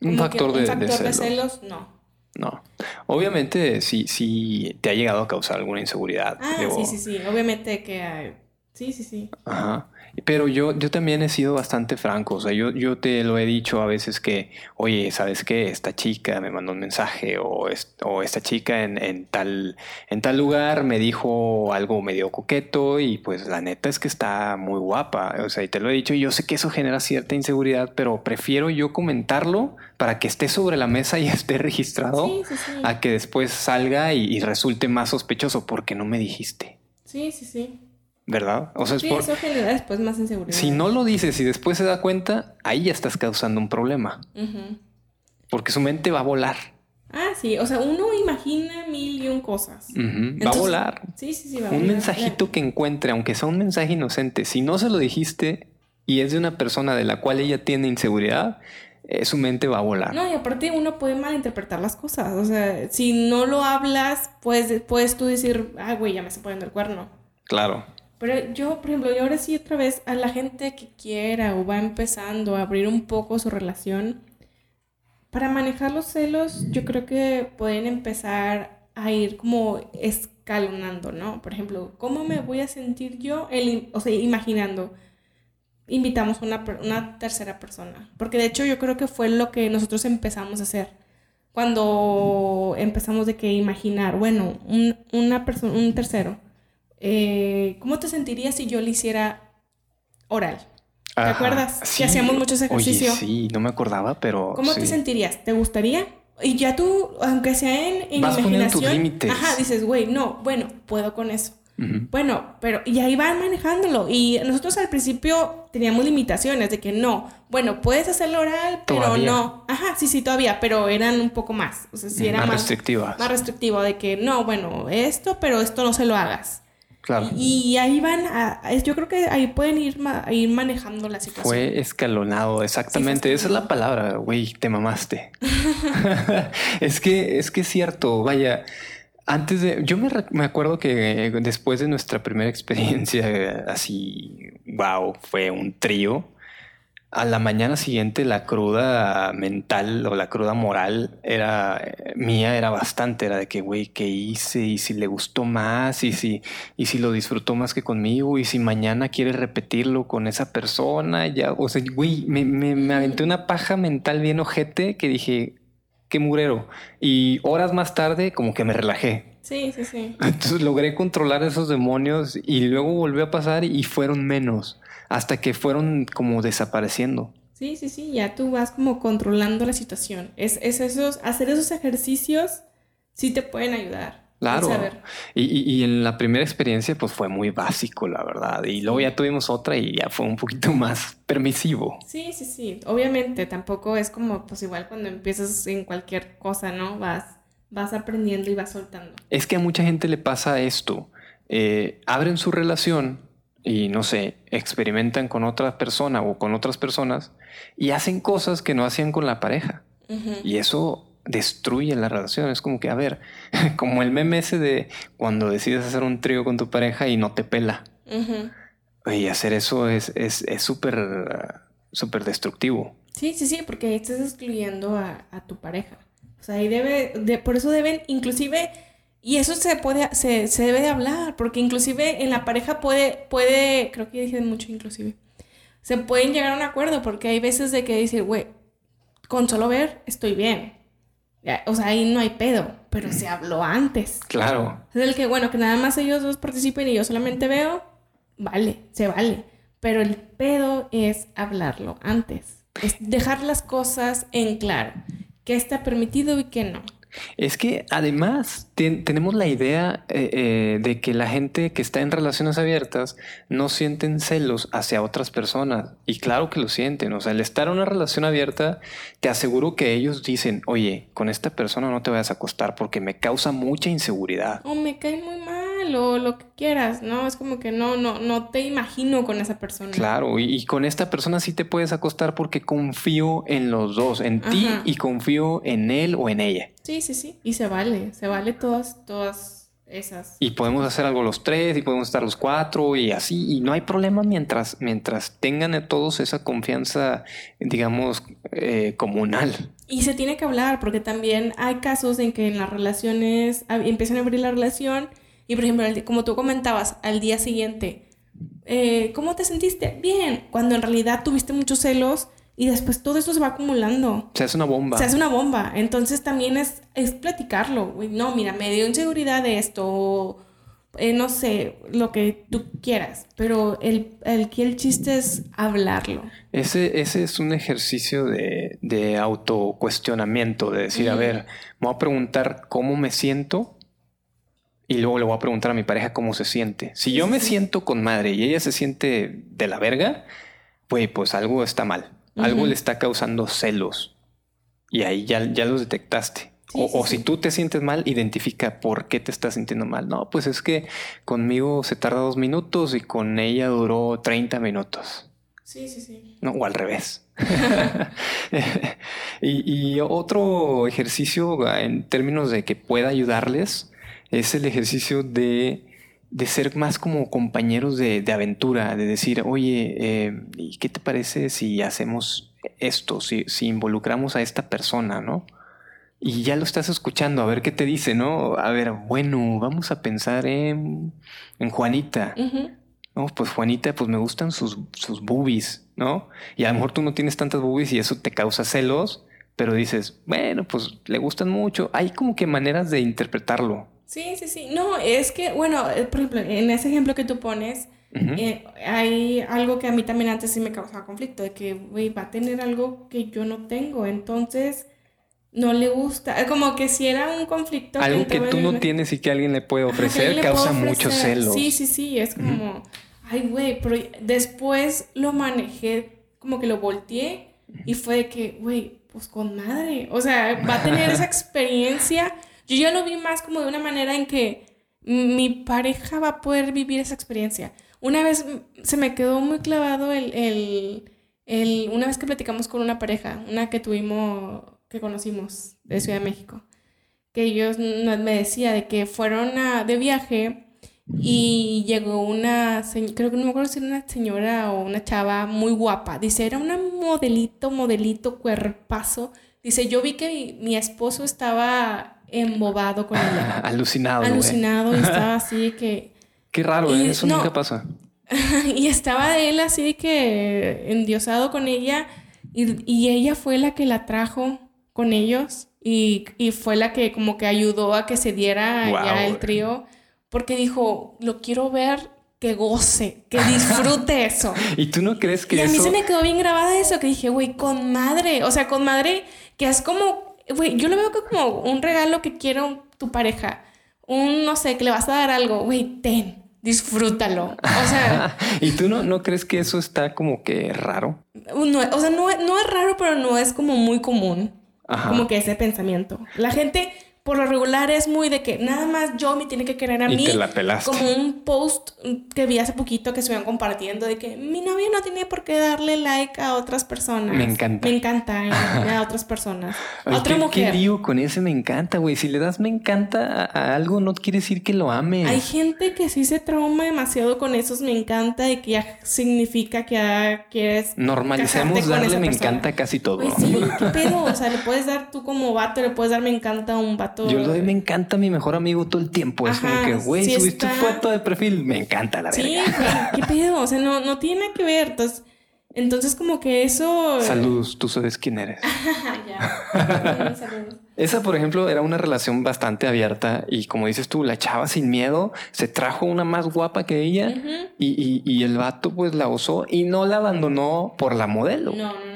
un factor, de, de, celos. no. No. Obviamente sí, sí te ha llegado a causar alguna inseguridad. Ah, sí, sí, sí. Obviamente que hay... Sí, sí, sí. Ajá. Pero yo, yo también he sido bastante franco. O sea, yo, yo te lo he dicho a veces que, oye, ¿sabes qué? Esta chica me mandó un mensaje o, o esta chica en, en, tal, en tal lugar me dijo algo medio coqueto y pues la neta es que está muy guapa. O sea, y te lo he dicho y yo sé que eso genera cierta inseguridad, pero prefiero yo comentarlo para que esté sobre la mesa y esté registrado a que después salga y, y resulte más sospechoso porque no me dijiste. Sí, sí, sí. ¿Verdad? O sea, sí, eso genera después más inseguridad. Si no lo dices y después se da cuenta, ahí ya estás causando un problema. Porque su mente va a volar. Ah, sí, o sea, uno imagina mil y un cosas. va a volar. Sí, sí, sí, va a Un mensajito que encuentre, aunque sea un mensaje inocente, si no se lo dijiste y es de una persona de la cual ella tiene inseguridad, eh, su mente va a volar. No, y aparte uno puede malinterpretar las cosas. O sea, si no lo hablas, pues puedes tú decir, ah, güey, ya me está poniendo el cuerno. Claro. Pero yo, por ejemplo, y ahora sí otra vez, a la gente que quiera o va empezando a abrir un poco su relación, para manejar los celos, yo creo que pueden empezar a ir como escalonando, ¿no? Por ejemplo, ¿cómo me voy a sentir yo? El, o sea, imaginando, invitamos a una, una tercera persona. Porque de hecho yo creo que fue lo que nosotros empezamos a hacer. Cuando empezamos de que imaginar, bueno, un, una persona, un tercero eh, ¿cómo te sentirías si yo le hiciera oral? ¿Te acuerdas? que hacíamos muchos ejercicios. sí, no me acordaba, pero. ¿Cómo te sentirías? ¿Te gustaría? Y ya tú, aunque sea en, en Vas imaginación. límites. Ajá, dices, güey, no, bueno, puedo con eso. Bueno, pero y ahí van manejándolo. Y nosotros al principio teníamos limitaciones de que no, bueno, puedes hacerlo oral, pero no. Ajá, sí, sí, todavía, pero eran un poco más. O sea, sí era más, más restrictivas. Más restrictivo de que no, bueno, esto, pero esto no se lo hagas. Y, ahí van, a, yo creo que ahí pueden ir, ir manejando la situación. Fue escalonado, exactamente. Esa es la palabra, güey, te mamaste. es que es que es cierto, vaya. Antes de, yo me, me, acuerdo que después de nuestra primera experiencia así, wow, fue un trío. A la mañana siguiente la cruda mental o la cruda moral era eh, mía, era bastante, era de que, güey, ¿qué hice? Y si le gustó más, y si, y si lo disfrutó más que conmigo, y si mañana quiere repetirlo con esa persona, ya, o sea, güey, me, me, me aventé una paja mental bien ojete que dije, qué murero. Y horas más tarde, como que me relajé. Sí, sí, sí. Entonces logré controlar esos demonios y luego volvió a pasar y fueron menos hasta que fueron como desapareciendo. Sí, sí, sí, ya tú vas como controlando la situación. Es, es esos, hacer esos ejercicios sí te pueden ayudar. Claro. Y, y, y, en la primera experiencia pues fue muy básico, la verdad. Y luego ya tuvimos otra y ya fue un poquito más permisivo. Sí, sí, sí. Obviamente tampoco es como pues igual cuando empiezas en cualquier cosa, ¿no? Vas, vas aprendiendo y vas soltando. Es que a mucha gente le pasa esto. Eh, abren su relación y no sé, experimentan con otra persona o con otras personas y hacen cosas que no hacían con la pareja. Y eso destruye la relación. Es como que, a ver, como el meme ese de cuando decides hacer un trío con tu pareja y no te pela. Y hacer eso es súper, es, súper destructivo. Sí, sí, sí, porque estás excluyendo a, a tu pareja. O sea, ahí debe, de, por eso deben, inclusive y eso se puede, se, se, debe de hablar, porque inclusive en la pareja puede, puede, creo que dije mucho inclusive, se pueden llegar a un acuerdo, porque hay veces de que decir, güey, con solo ver estoy bien. O sea, ahí no hay pedo, pero se habló antes. Claro. Es el que, bueno, que nada más ellos dos participen y yo solamente veo, vale, se vale. Pero el pedo es hablarlo antes. Es dejar las cosas en claro. ¿Qué está permitido y qué no? Es que además tenemos la idea eh, eh, de que la gente que está en relaciones abiertas no sienten celos hacia otras personas. Y claro que lo sienten. O sea, el estar en una relación abierta, te aseguro que ellos dicen, oye, con esta persona no te vayas a acostar porque me causa mucha inseguridad. O me cae muy mal o lo que quieras, ¿no? Es como que no, no, no te imagino con esa persona. Claro, y, con esta persona sí te puedes acostar porque confío en los dos, en ti y confío en él o en ella. Sí, sí, sí. Y se vale, se vale todas, todas esas. Y podemos hacer algo los tres y podemos estar los cuatro y así. Y no hay problema mientras, mientras tengan todos esa confianza, digamos, eh, comunal. Y se tiene que hablar porque también hay casos en que en las relaciones empiezan a abrir la relación y, por ejemplo, como tú comentabas, al día siguiente, eh, ¿cómo te sentiste? Bien, cuando en realidad tuviste muchos celos y después todo eso se va acumulando. Se hace una bomba. Se hace una bomba. Entonces también es, es platicarlo. No, mira, me dio inseguridad de esto. Eh, no sé, lo que tú quieras. Pero el, el, el chiste es hablarlo. Ese, ese es un ejercicio de, de autocuestionamiento, de decir, a ver, me voy a preguntar cómo me siento y luego le voy a preguntar a mi pareja cómo se siente. Si yo me siento con madre y ella se siente de la verga, pues, pues algo está mal algo le está causando celos y ahí ya, ya los detectaste. o, si tú te sientes mal, identifica por qué te estás sintiendo mal. No, pues es que conmigo se tarda dos minutos y con ella duró 30 minutos. Sí, sí, sí. No, o al revés. y, y, otro ejercicio en términos de que pueda ayudarles es el ejercicio de de ser más como compañeros de, aventura, de decir, oye, eh, ¿y qué te parece si hacemos esto, si, si, involucramos a esta persona, ¿no? Y ya lo estás escuchando, a ver qué te dice, ¿no? A ver, bueno, vamos a pensar en, en Juanita. No, pues Juanita, pues me gustan sus, sus boobies, ¿no? Y a lo mejor tú no tienes tantas boobies y eso te causa celos, pero dices, bueno, pues le gustan mucho. Hay como que maneras de interpretarlo. Sí, sí, sí. No, es que, bueno, eh, por ejemplo, en ese ejemplo que tú pones, eh, hay algo que a mí también antes sí me causaba conflicto, de que, güey, va a tener algo que yo no tengo, entonces no le gusta. Eh, como que si era un conflicto. Algo que, tú no tienes y que alguien le puede ofrecer causa mucho celo. Sí, sí, sí, es como, ay, güey, pero después lo manejé, como que lo volteé y fue de que, güey, pues con madre. O sea, va a tener esa experiencia yo ya lo vi más como de una manera en que mi pareja va a poder vivir esa experiencia. Una vez se me quedó muy clavado el, el, el, una vez que platicamos con una pareja, una que tuvimos, que conocimos de Ciudad de México, que ellos me decía de que fueron de viaje y llegó una, creo que no me acuerdo si era una señora o una chava muy guapa. Dice, era una modelito, modelito, cuerpazo. Dice, yo vi que mi esposo estaba embobado con ella. Alucinado. Alucinado y estaba así que... Qué raro, ¿eh? Y- eso no. nunca pasa. y estaba él así de que endiosado con ella y, y ella fue la que la trajo con ellos y, y fue la que como que ayudó a que se diera Guau, ya el trío porque dijo, lo quiero ver que goce, que disfrute eso. ¿Y tú no crees que Y a mí eso... se me quedó bien grabada eso, que dije, güey, con madre, o sea, con madre, que es como, güey, yo lo veo como un regalo que quiero tu pareja, un, no sé, que le vas a dar algo, güey, ten, disfrútalo. O sea, ¿Y tú no, no crees que eso está como que raro? no, o sea, no, no es raro, pero no es como muy común, Ajá. como que ese pensamiento. La gente, por lo regular, es muy de que nada más yo me tiene que querer a Y mí. te la pelaste. Como un post que vi hace poquito que se iban compartiendo de que mi novio no tiene por qué darle like a otras personas. Me encanta. Me encanta eh, a otras personas. Ay, a otra ¿qué, mujer. ¿Qué lío con ese me encanta, güey? Si le das me encanta a, a algo, no quiere decir que lo ames. Hay gente que sí se trauma demasiado con esos me encanta y que ya significa que ya quieres. Normalicemos darle esa me persona. encanta casi todo. Pues sí, qué pedo. O sea, le puedes dar tú como vato, le puedes dar me encanta a un vato. Yo le doy me encanta a mi mejor amigo todo el tiempo. Es como que, güey, sí subiste está- foto de perfil, me encanta la Sí, verga. güey, qué pedo. O sea, no, no tiene nada que ver. Entonces, entonces como que eso. Saludos, tú sabes quién eres. ya. Saludos. Esa, por ejemplo, era una relación bastante abierta y como dices tú, la chava sin miedo se trajo una más guapa que ella y, y- y el vato pues la usó y no la abandonó por la modelo. No, no,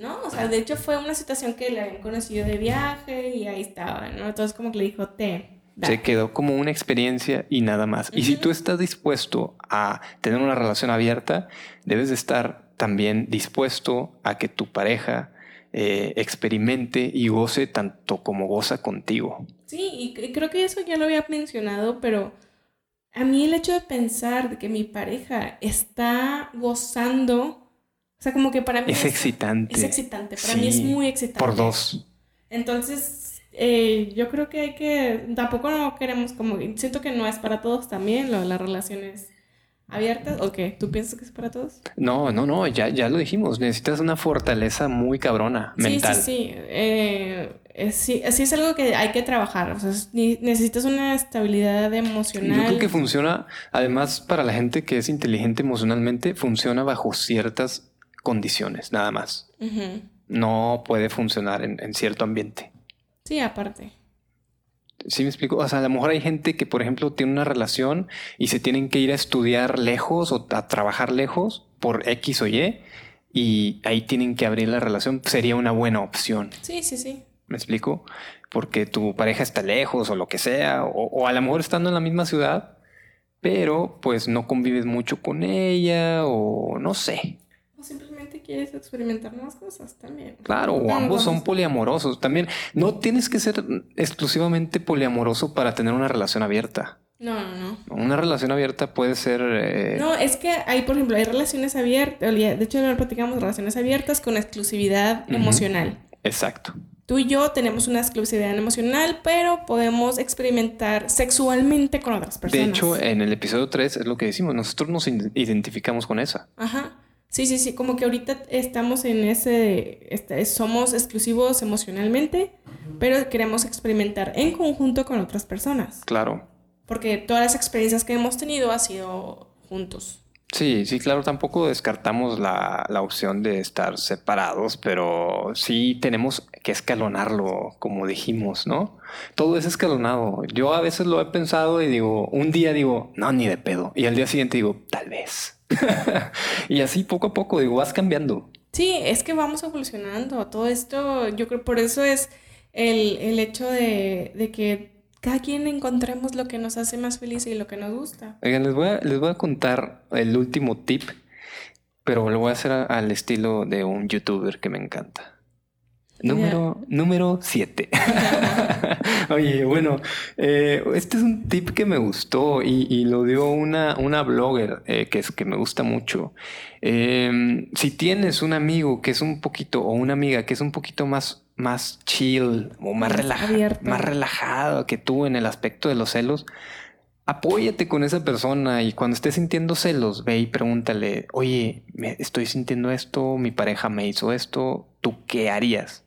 no. O sea, de hecho fue una situación que le habían conocido de viaje y ahí estaba, ¿no? Entonces como que le dijo, te. da". Se quedó como una experiencia y nada más. Y si tú estás dispuesto a tener una relación abierta, debes de estar también dispuesto a que tu pareja eh, experimente y goce tanto como goza contigo. Sí, y creo que eso ya lo había mencionado, pero a mí el hecho de pensar que mi pareja está gozando, o sea, como que para mí Es excitante. Es excitante, para Sí, mí es muy excitante. Por dos. Entonces, eh, yo creo que hay que, tampoco no queremos como, siento que no es para todos también, lo de las relaciones abiertas, ¿o qué? ¿Tú piensas que es para todos? No, no, no, ya, ya lo dijimos. Necesitas una fortaleza muy cabrona mental. Sí, sí, sí. Eh, es, sí, sí es algo que hay que trabajar. O sea, es- ni- necesitas una estabilidad emocional. Yo creo que funciona, además, para la gente que es inteligente emocionalmente, funciona bajo ciertas condiciones, nada más. No puede funcionar en, en cierto ambiente. Sí, aparte. ¿Sí me explico? O sea, a lo mejor hay gente que, por ejemplo, tiene una relación y se tienen que ir a estudiar lejos o a trabajar lejos por X o Y y ahí tienen que abrir la relación. Sería una buena opción. Sí, sí, sí. ¿Me explico? Porque tu pareja está lejos o lo que sea, o, o a lo mejor estando en la misma ciudad, pero pues no convives mucho con ella o no sé. Quieres experimentar nuevas cosas también. Claro, o No, ambos son poliamorosos. También no tienes que ser exclusivamente poliamoroso para tener una relación abierta. No, no, no. Una relación abierta puede ser... eh, No, es que hay, por ejemplo, hay relaciones abiertas, de hecho, ahora platicamos relaciones abiertas con exclusividad emocional. Exacto. Tú y yo tenemos una exclusividad emocional, pero podemos experimentar sexualmente con otras personas. De hecho, en el episodio 3 es lo que decimos. Nosotros nos identificamos con esa. Ajá. Sí, sí, sí. Como que ahorita estamos en ese. este, somos exclusivos emocionalmente, pero queremos experimentar en conjunto con otras personas. Claro. Porque todas las experiencias que hemos tenido ha sido juntos. Sí, sí, claro, tampoco descartamos la, la opción de estar separados, pero sí tenemos que escalonarlo, como dijimos, ¿no? Todo es escalonado. Yo a veces lo he pensado y digo, un día digo, no, ni de pedo. Y al día siguiente digo, tal vez. y así poco a poco, digo, vas cambiando. Sí, es que vamos evolucionando. Todo esto, yo creo, por eso es el, el hecho de, de que cada quien encontremos lo que nos hace más feliz y lo que nos gusta. Oigan, les voy a, les voy a contar el último tip, pero lo voy a hacer a- al estilo de un youtuber que me encanta. Número, número 7. Oye, bueno, eh, este es un tip que me gustó y, y lo dio una, una blogger eh, que, es, que me gusta mucho. Eh, si tienes un amigo que es un poquito, o una amiga que es un poquito más, más chill o más, relaja- más relajado que tú en el aspecto de los celos, apóyate con esa persona y cuando estés sintiendo celos, ve y pregúntale, oye, me estoy sintiendo esto, mi pareja me hizo esto, ¿tú qué harías?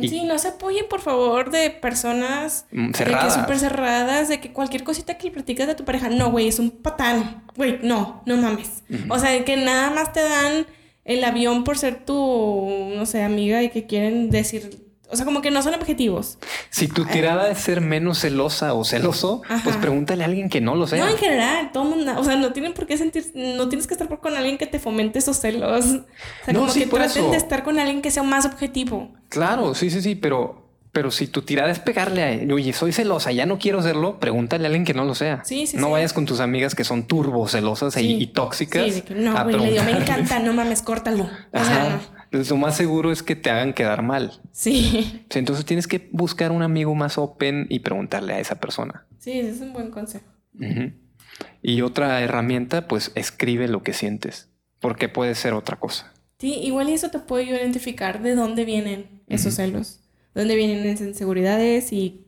Sí, no se apoyen, por favor, de personas Mm, de que súper cerradas, de que cualquier cosita que le platicas de tu pareja, no, güey, es un patán. Güey, no, no mames. O sea, que nada más te dan el avión por ser tu, no sé, amiga y que quieren decir, o sea, como que no son objetivos. Si tu tirada es ser menos celosa o celoso, Ajá. pues pregúntale a alguien que no lo sea. No, en general, todo mundo, o sea, no tienen por qué sentir, no tienes que estar con alguien que te fomente esos celos. O sea, No, como sí, que por traten eso. de estar con alguien que sea más objetivo. Claro, sí, sí, sí, pero, pero si tu tirada es pegarle a, oye, soy celosa, ya no quiero serlo, pregúntale a alguien que no lo sea. Sí, sí, no sí. vayas con tus amigas que son turbo celosas y- Sí. y, tóxicas. Sí, de que no, güey, le digo, me encanta, no mames, córtalo. O sea, Ajá. no. Entonces, lo más seguro es que te hagan quedar mal. Sí. Entonces tienes que buscar un amigo más open y preguntarle a esa persona. Sí, ese es un buen consejo. Y otra herramienta, pues escribe lo que sientes, porque puede ser otra cosa. Sí, igual y eso te puede identificar de dónde vienen esos celos, dónde vienen esas inseguridades y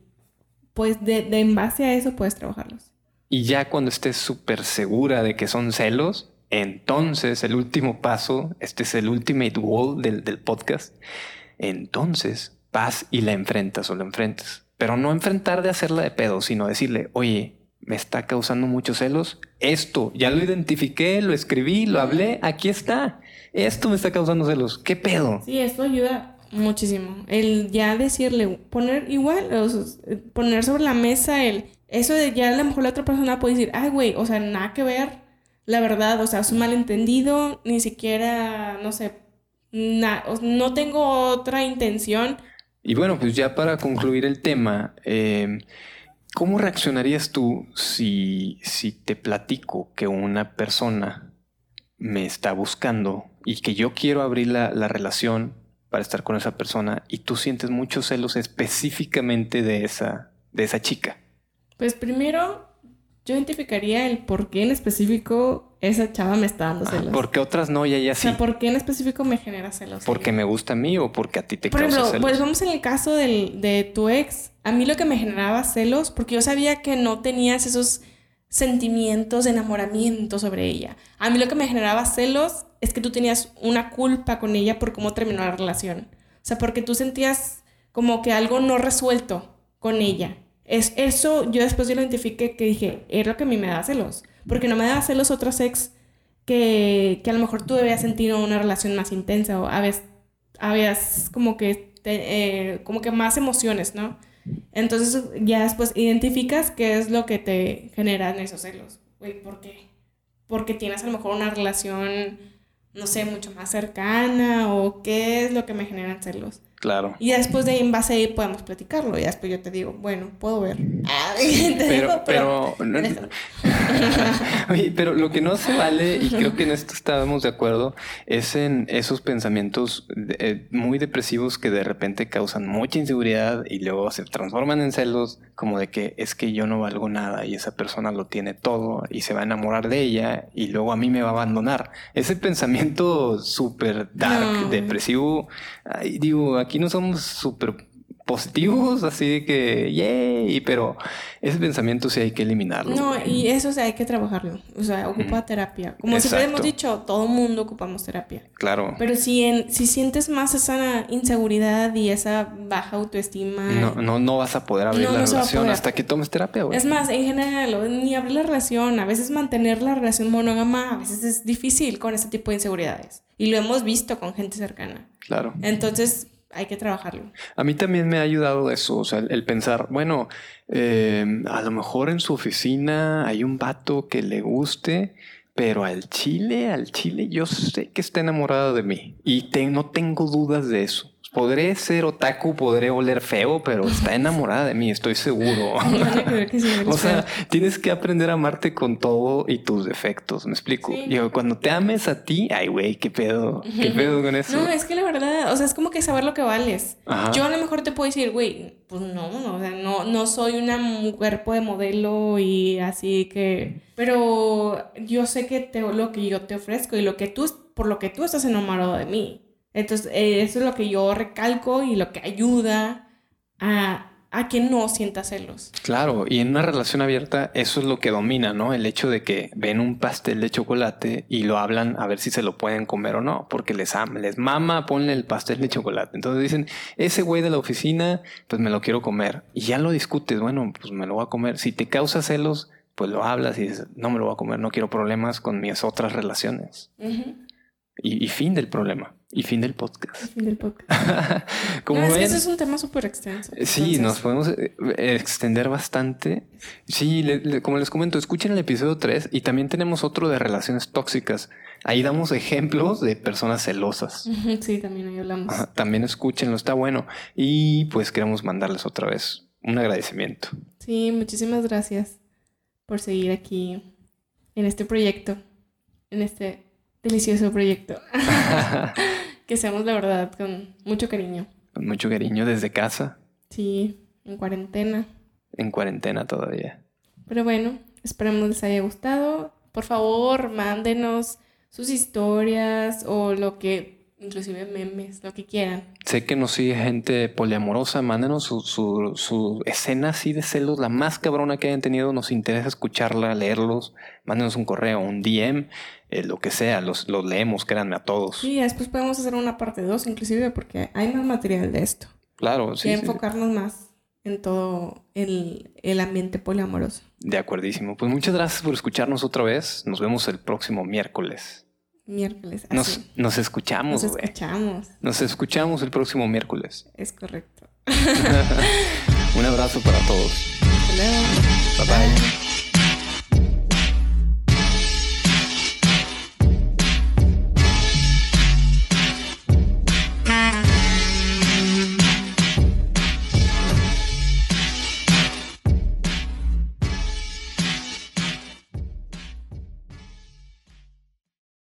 pues de, de en base a eso puedes trabajarlos. Y ya cuando estés súper segura de que son celos, entonces el último paso, este es el ultimate goal del, del podcast, entonces vas y la enfrentas o la enfrentas. Pero no enfrentar de hacerla de pedo, sino decirle, oye, me está causando muchos celos. Esto, ya lo identifiqué, lo escribí, lo hablé, aquí está. Esto me está causando celos. ¿Qué pedo? Sí, esto ayuda muchísimo. El ya decirle, poner igual, poner sobre la mesa el... Eso de ya a lo mejor la otra persona puede decir, ay, güey, o sea, nada que ver, la verdad, o sea, es un malentendido, ni siquiera, no sé, na- no tengo otra intención. Y bueno, pues ya para concluir el tema, eh, ¿cómo reaccionarías tú si, si te platico que una persona me está buscando y que yo quiero abrir la, la relación para estar con esa persona y tú sientes muchos celos específicamente de esa, de esa chica? Pues primero, yo identificaría el por qué en específico esa chava me está dando celos. Porque otras no y ella O sí. sea, ¿por qué en específico me genera celos? Porque me gusta a mí o porque a ti te Por causa ejemplo, celos. pues vamos en el caso del, de tu ex. A mí lo que me generaba celos, porque yo sabía que no tenías esos sentimientos de enamoramiento sobre ella. A mí lo que me generaba celos es que tú tenías una culpa con ella por cómo terminó la relación. O sea, porque tú sentías como que algo no resuelto con ella. Es eso, yo después yo lo identifiqué que dije, es lo que a mí me da celos. Porque no me da celos otros ex que, que a lo mejor tú debías sentir una relación más intensa o habías, habías como que, te- eh, como que más emociones, ¿no? Entonces ya después identificas qué es lo que te generan esos celos. Güey, ¿por qué? Porque tienes a lo mejor una relación, no sé, mucho más cercana o qué es lo que me generan celos. Claro. Y después de ahí, en base a ahí podemos platicarlo. Y después yo te digo, bueno, puedo ver. Ah, te Pero, digo, pero, no-. Oye, pero lo que no se vale, y creo que en esto estábamos de acuerdo, es en esos pensamientos de- eh, muy depresivos que de repente causan mucha inseguridad y luego se transforman en celos, como de que es que yo no valgo nada y esa persona lo tiene todo y se va a enamorar de ella y luego a mí me va a abandonar. Ese pensamiento súper dark, No. depresivo, ay, digo, aquí no somos súper positivos, así que, yay, pero ese pensamiento sí hay que eliminarlo. No, y eso o sea, hay que trabajarlo. O sea, ocupa terapia. Como siempre hemos Exacto. dicho, todo mundo ocupamos terapia. Claro. Pero si, en, si sientes más esa inseguridad y esa baja autoestima. No, no, no vas a poder abrir No, la no relación hasta que tomes terapia, güey. Es más, en general, ni abrir la relación, a veces mantener la relación monógama, a veces es difícil con este tipo de inseguridades. Y lo hemos visto con gente cercana. Claro. Entonces, hay que trabajarlo. A mí también me ha ayudado eso, o sea, el, pensar, bueno, eh, a lo mejor en su oficina hay un vato que le guste, pero al chile, al chile, yo sé que está enamorado de mí y te- no tengo dudas de eso. Podré ser otaku, podré oler feo, pero está enamorada de mí, estoy seguro. O sea, tienes que aprender a amarte con todo y tus defectos, ¿me explico? Sí. Digo, cuando te ames a ti, ay, güey, qué pedo, qué pedo con eso. No, es que la verdad, o sea, es como que saber lo que vales. Ajá. Yo a lo mejor te puedo decir, güey, pues no, no, o sea, no, no soy una cuerpo de modelo y así que... Pero yo sé que te, lo que yo te ofrezco y lo que tú, por lo que tú estás enamorado de mí. Entonces, eh, eso es lo que yo recalco y lo que ayuda a, a que no sienta celos. Claro, y en una relación abierta eso es lo que domina, ¿no? El hecho de que ven un pastel de chocolate y lo hablan a ver si se lo pueden comer o no, porque les ama, les mama, ponle el pastel de chocolate. Entonces dicen, ese güey de la oficina, pues me lo quiero comer. Y ya lo discutes, bueno, pues me lo voy a comer. Si te causa celos, pues lo hablas y dices, no me lo voy a comer, no quiero problemas con mis otras relaciones. y fin del problema. Y fin del podcast. fin del podcast. Como es que ese es un tema súper extenso. Sí, nos podemos eh, extender bastante. Sí, como les comento, escuchen el episodio 3 y también tenemos otro de relaciones tóxicas. Ahí damos ejemplos de personas celosas. Sí, también ahí hablamos. también escúchenlo, está bueno. Y pues queremos mandarles otra vez un agradecimiento. Sí, muchísimas gracias por seguir aquí en este proyecto, en este delicioso proyecto. que seamos la verdad con mucho cariño. Con mucho cariño desde casa. Sí, en cuarentena. En cuarentena todavía. Pero bueno, esperemos les haya gustado. Por favor, mándenos sus historias o lo que inclusive memes, lo que quieran. Sé que nos sigue gente poliamorosa, mándenos su, su, escena así de celos, la más cabrona que hayan tenido, nos interesa escucharla, leerlos, mándenos un correo, un DM, eh, lo que sea, los, los leemos, créanme a todos. Sí, después podemos hacer una parte 2 inclusive porque hay más material de esto. Claro, sí. Y enfocarnos más en todo el, el ambiente poliamoroso. De acuerdísimo. Pues muchas gracias por escucharnos otra vez. Nos vemos el próximo miércoles miércoles. Nos, nos, escuchamos, Nos escuchamos. Nos escuchamos el próximo miércoles. Es correcto. Un abrazo para todos. Hasta luego. bye. bye.